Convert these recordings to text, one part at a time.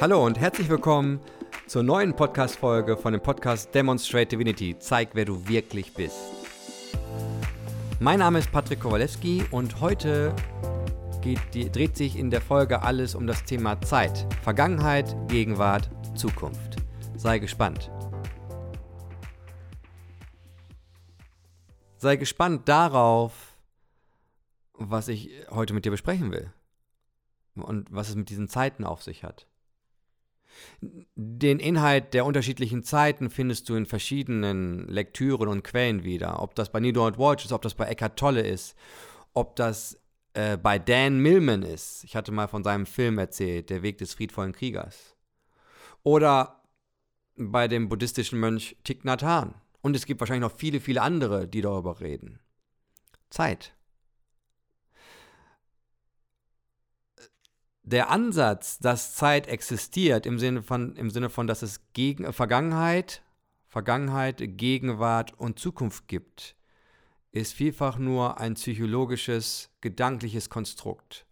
Hallo und herzlich willkommen zur neuen Podcast-Folge von dem Podcast Demonstrate Divinity. Zeig, wer du wirklich bist. Mein Name ist Patrick Kowalewski und heute geht, die, dreht sich in der Folge alles um das Thema Zeit. Vergangenheit, Gegenwart, Zukunft. Sei gespannt. Sei gespannt darauf, was ich heute mit dir besprechen will und was es mit diesen Zeiten auf sich hat. Den Inhalt der unterschiedlichen Zeiten findest du in verschiedenen Lektüren und Quellen wieder. Ob das bei Neil Donald Walsh ist, ob das bei Eckhart Tolle ist, ob das äh, bei Dan Millman ist. Ich hatte mal von seinem Film erzählt, Der Weg des friedvollen Kriegers. Oder bei dem buddhistischen Mönch Thich Nhat Hanh. Und es gibt wahrscheinlich noch viele, viele andere, die darüber reden. Zeit. Der Ansatz, dass Zeit existiert, im Sinne von, im Sinne von dass es Gegen Vergangenheit, Vergangenheit, Gegenwart und Zukunft gibt, ist vielfach nur ein psychologisches, gedankliches Konstrukt.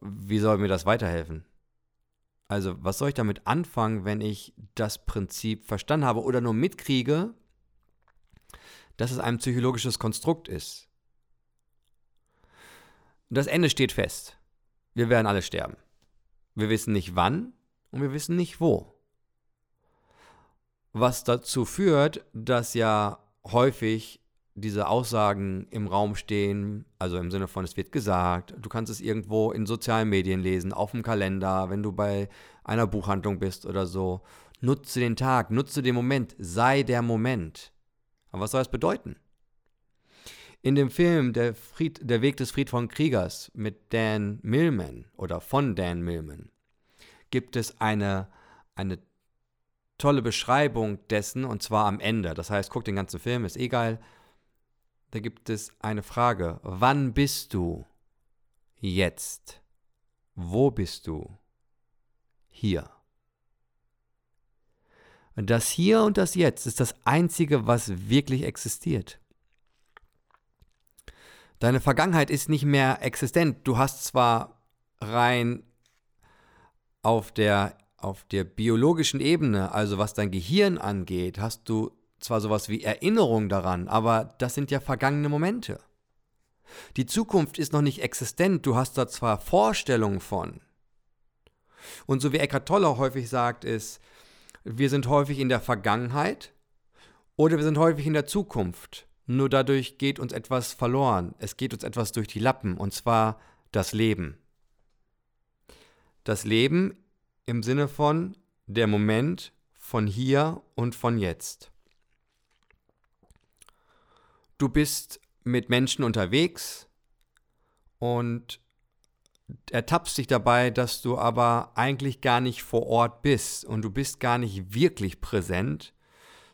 Wie soll mir das weiterhelfen? Also, was soll ich damit anfangen, wenn ich das Prinzip verstanden habe oder nur mitkriege, dass es ein psychologisches Konstrukt ist? Und das Ende steht fest. Wir werden alle sterben. Wir wissen nicht wann und wir wissen nicht wo. Was dazu führt, dass ja häufig diese Aussagen im Raum stehen, also im Sinne von, es wird gesagt, du kannst es irgendwo in sozialen Medien lesen, auf dem Kalender, wenn du bei einer Buchhandlung bist oder so. Nutze den Tag, nutze den Moment, sei der Moment. Aber was soll das bedeuten? In dem Film der, Fried, der Weg des friedvollen Kriegers mit Dan Millman oder von Dan Millman gibt es eine, eine tolle Beschreibung dessen und zwar am Ende. Das heißt, guck den ganzen Film, ist egal. Da gibt es eine Frage. Wann bist du jetzt? Wo bist du? Hier. Und das Hier und das Jetzt ist das Einzige, was wirklich existiert. Deine Vergangenheit ist nicht mehr existent. Du hast zwar rein auf der, auf der biologischen Ebene, also was dein Gehirn angeht, hast du zwar sowas wie Erinnerung daran, aber das sind ja vergangene Momente. Die Zukunft ist noch nicht existent, du hast da zwar Vorstellungen von. Und so wie Eckhart Tolle häufig sagt, ist, wir sind häufig in der Vergangenheit oder wir sind häufig in der Zukunft. Nur dadurch geht uns etwas verloren. Es geht uns etwas durch die Lappen, und zwar das Leben. Das Leben im Sinne von der Moment von hier und von jetzt. Du bist mit Menschen unterwegs und ertappst dich dabei, dass du aber eigentlich gar nicht vor Ort bist und du bist gar nicht wirklich präsent,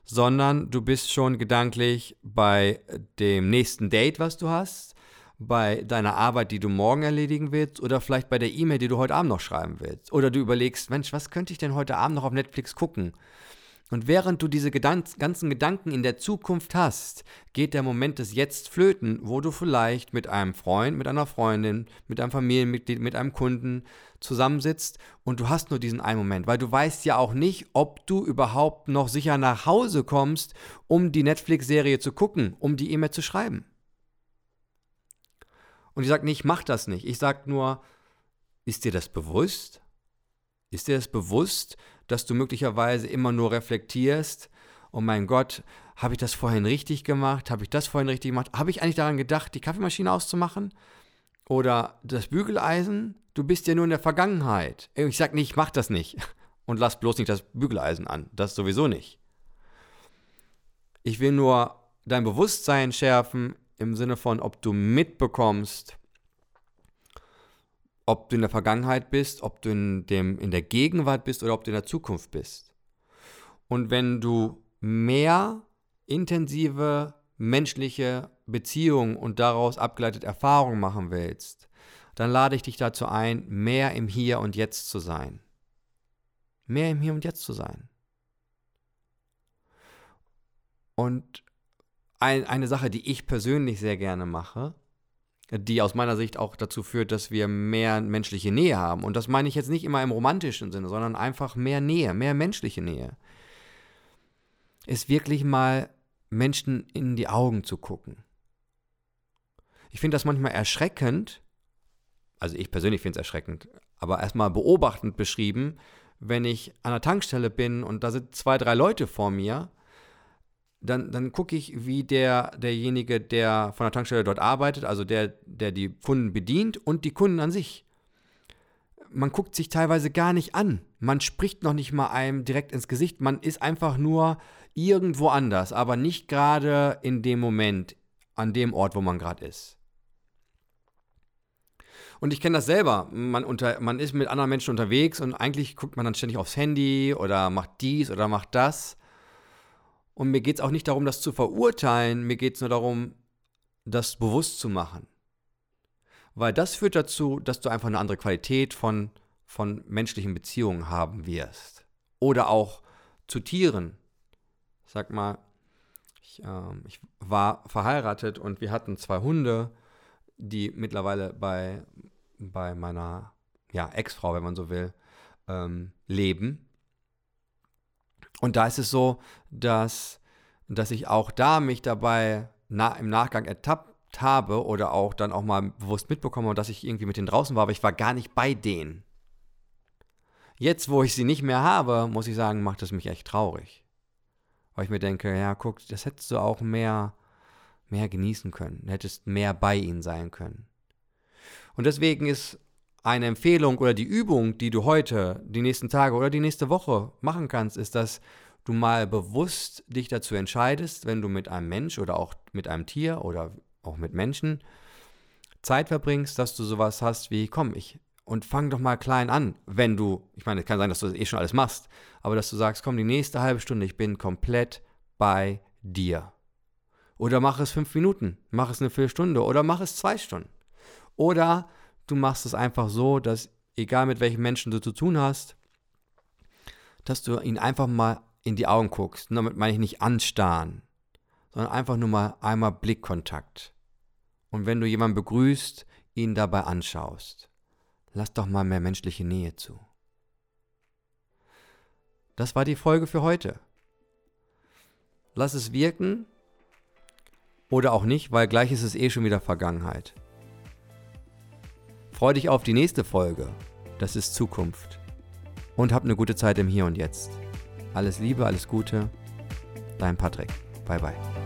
sondern du bist schon gedanklich bei dem nächsten Date, was du hast, bei deiner Arbeit, die du morgen erledigen willst oder vielleicht bei der E-Mail, die du heute Abend noch schreiben willst. Oder du überlegst, Mensch, was könnte ich denn heute Abend noch auf Netflix gucken? Und während du diese ganzen Gedanken in der Zukunft hast, geht der Moment des Jetzt flöten, wo du vielleicht mit einem Freund, mit einer Freundin, mit einem Familienmitglied, mit einem Kunden zusammensitzt und du hast nur diesen einen Moment, weil du weißt ja auch nicht, ob du überhaupt noch sicher nach Hause kommst, um die Netflix-Serie zu gucken, um die E-Mail zu schreiben. Und ich sage nicht, mach das nicht. Ich sage nur, ist dir das bewusst? Ist dir das bewusst, dass du möglicherweise immer nur reflektierst, oh mein Gott, habe ich das vorhin richtig gemacht? Habe ich das vorhin richtig gemacht? Habe ich eigentlich daran gedacht, die Kaffeemaschine auszumachen? Oder das Bügeleisen? Du bist ja nur in der Vergangenheit. Ich sage nicht, mach das nicht. Und lass bloß nicht das Bügeleisen an. Das sowieso nicht. Ich will nur dein Bewusstsein schärfen im Sinne von, ob du mitbekommst, ob du in der Vergangenheit bist, ob du in, dem, in der Gegenwart bist oder ob du in der Zukunft bist. Und wenn du mehr intensive menschliche Beziehungen und daraus abgeleitet Erfahrungen machen willst, dann lade ich dich dazu ein, mehr im Hier und Jetzt zu sein. Mehr im Hier und Jetzt zu sein. Und ein, eine Sache, die ich persönlich sehr gerne mache, die aus meiner Sicht auch dazu führt, dass wir mehr menschliche Nähe haben. Und das meine ich jetzt nicht immer im romantischen Sinne, sondern einfach mehr Nähe, mehr menschliche Nähe. Ist wirklich mal Menschen in die Augen zu gucken. Ich finde das manchmal erschreckend, also ich persönlich finde es erschreckend, aber erstmal beobachtend beschrieben, wenn ich an der Tankstelle bin und da sind zwei, drei Leute vor mir dann, dann gucke ich, wie der, derjenige, der von der Tankstelle dort arbeitet, also der, der die Kunden bedient und die Kunden an sich. Man guckt sich teilweise gar nicht an. Man spricht noch nicht mal einem direkt ins Gesicht. Man ist einfach nur irgendwo anders, aber nicht gerade in dem Moment, an dem Ort, wo man gerade ist. Und ich kenne das selber. Man, unter, man ist mit anderen Menschen unterwegs und eigentlich guckt man dann ständig aufs Handy oder macht dies oder macht das. Und mir geht es auch nicht darum, das zu verurteilen, mir geht es nur darum, das bewusst zu machen. Weil das führt dazu, dass du einfach eine andere Qualität von, von menschlichen Beziehungen haben wirst. Oder auch zu Tieren. Sag mal, ich, äh, ich war verheiratet und wir hatten zwei Hunde, die mittlerweile bei, bei meiner ja, Ex-Frau, wenn man so will, ähm, leben. Und da ist es so, dass, dass ich auch da mich dabei na, im Nachgang ertappt habe oder auch dann auch mal bewusst mitbekomme, dass ich irgendwie mit denen draußen war, aber ich war gar nicht bei denen. Jetzt, wo ich sie nicht mehr habe, muss ich sagen, macht es mich echt traurig. Weil ich mir denke, ja, guck, das hättest du auch mehr, mehr genießen können. Du hättest mehr bei ihnen sein können. Und deswegen ist eine Empfehlung oder die Übung, die du heute, die nächsten Tage oder die nächste Woche machen kannst, ist, dass du mal bewusst dich dazu entscheidest, wenn du mit einem Mensch oder auch mit einem Tier oder auch mit Menschen Zeit verbringst, dass du sowas hast wie, komm, ich und fang doch mal klein an, wenn du, ich meine, es kann sein, dass du das eh schon alles machst, aber dass du sagst, komm, die nächste halbe Stunde, ich bin komplett bei dir. Oder mach es fünf Minuten, mach es eine Viertelstunde oder mach es zwei Stunden. Oder du machst es einfach so, dass egal mit welchen Menschen du zu tun hast, dass du ihn einfach mal in die Augen guckst. Und damit meine ich nicht anstarren, sondern einfach nur mal einmal Blickkontakt. Und wenn du jemanden begrüßt, ihn dabei anschaust. Lass doch mal mehr menschliche Nähe zu. Das war die Folge für heute. Lass es wirken oder auch nicht, weil gleich ist es eh schon wieder Vergangenheit. Freu dich auf die nächste Folge. Das ist Zukunft. Und hab eine gute Zeit im Hier und Jetzt. Alles Liebe, alles Gute. Dein Patrick. Bye bye.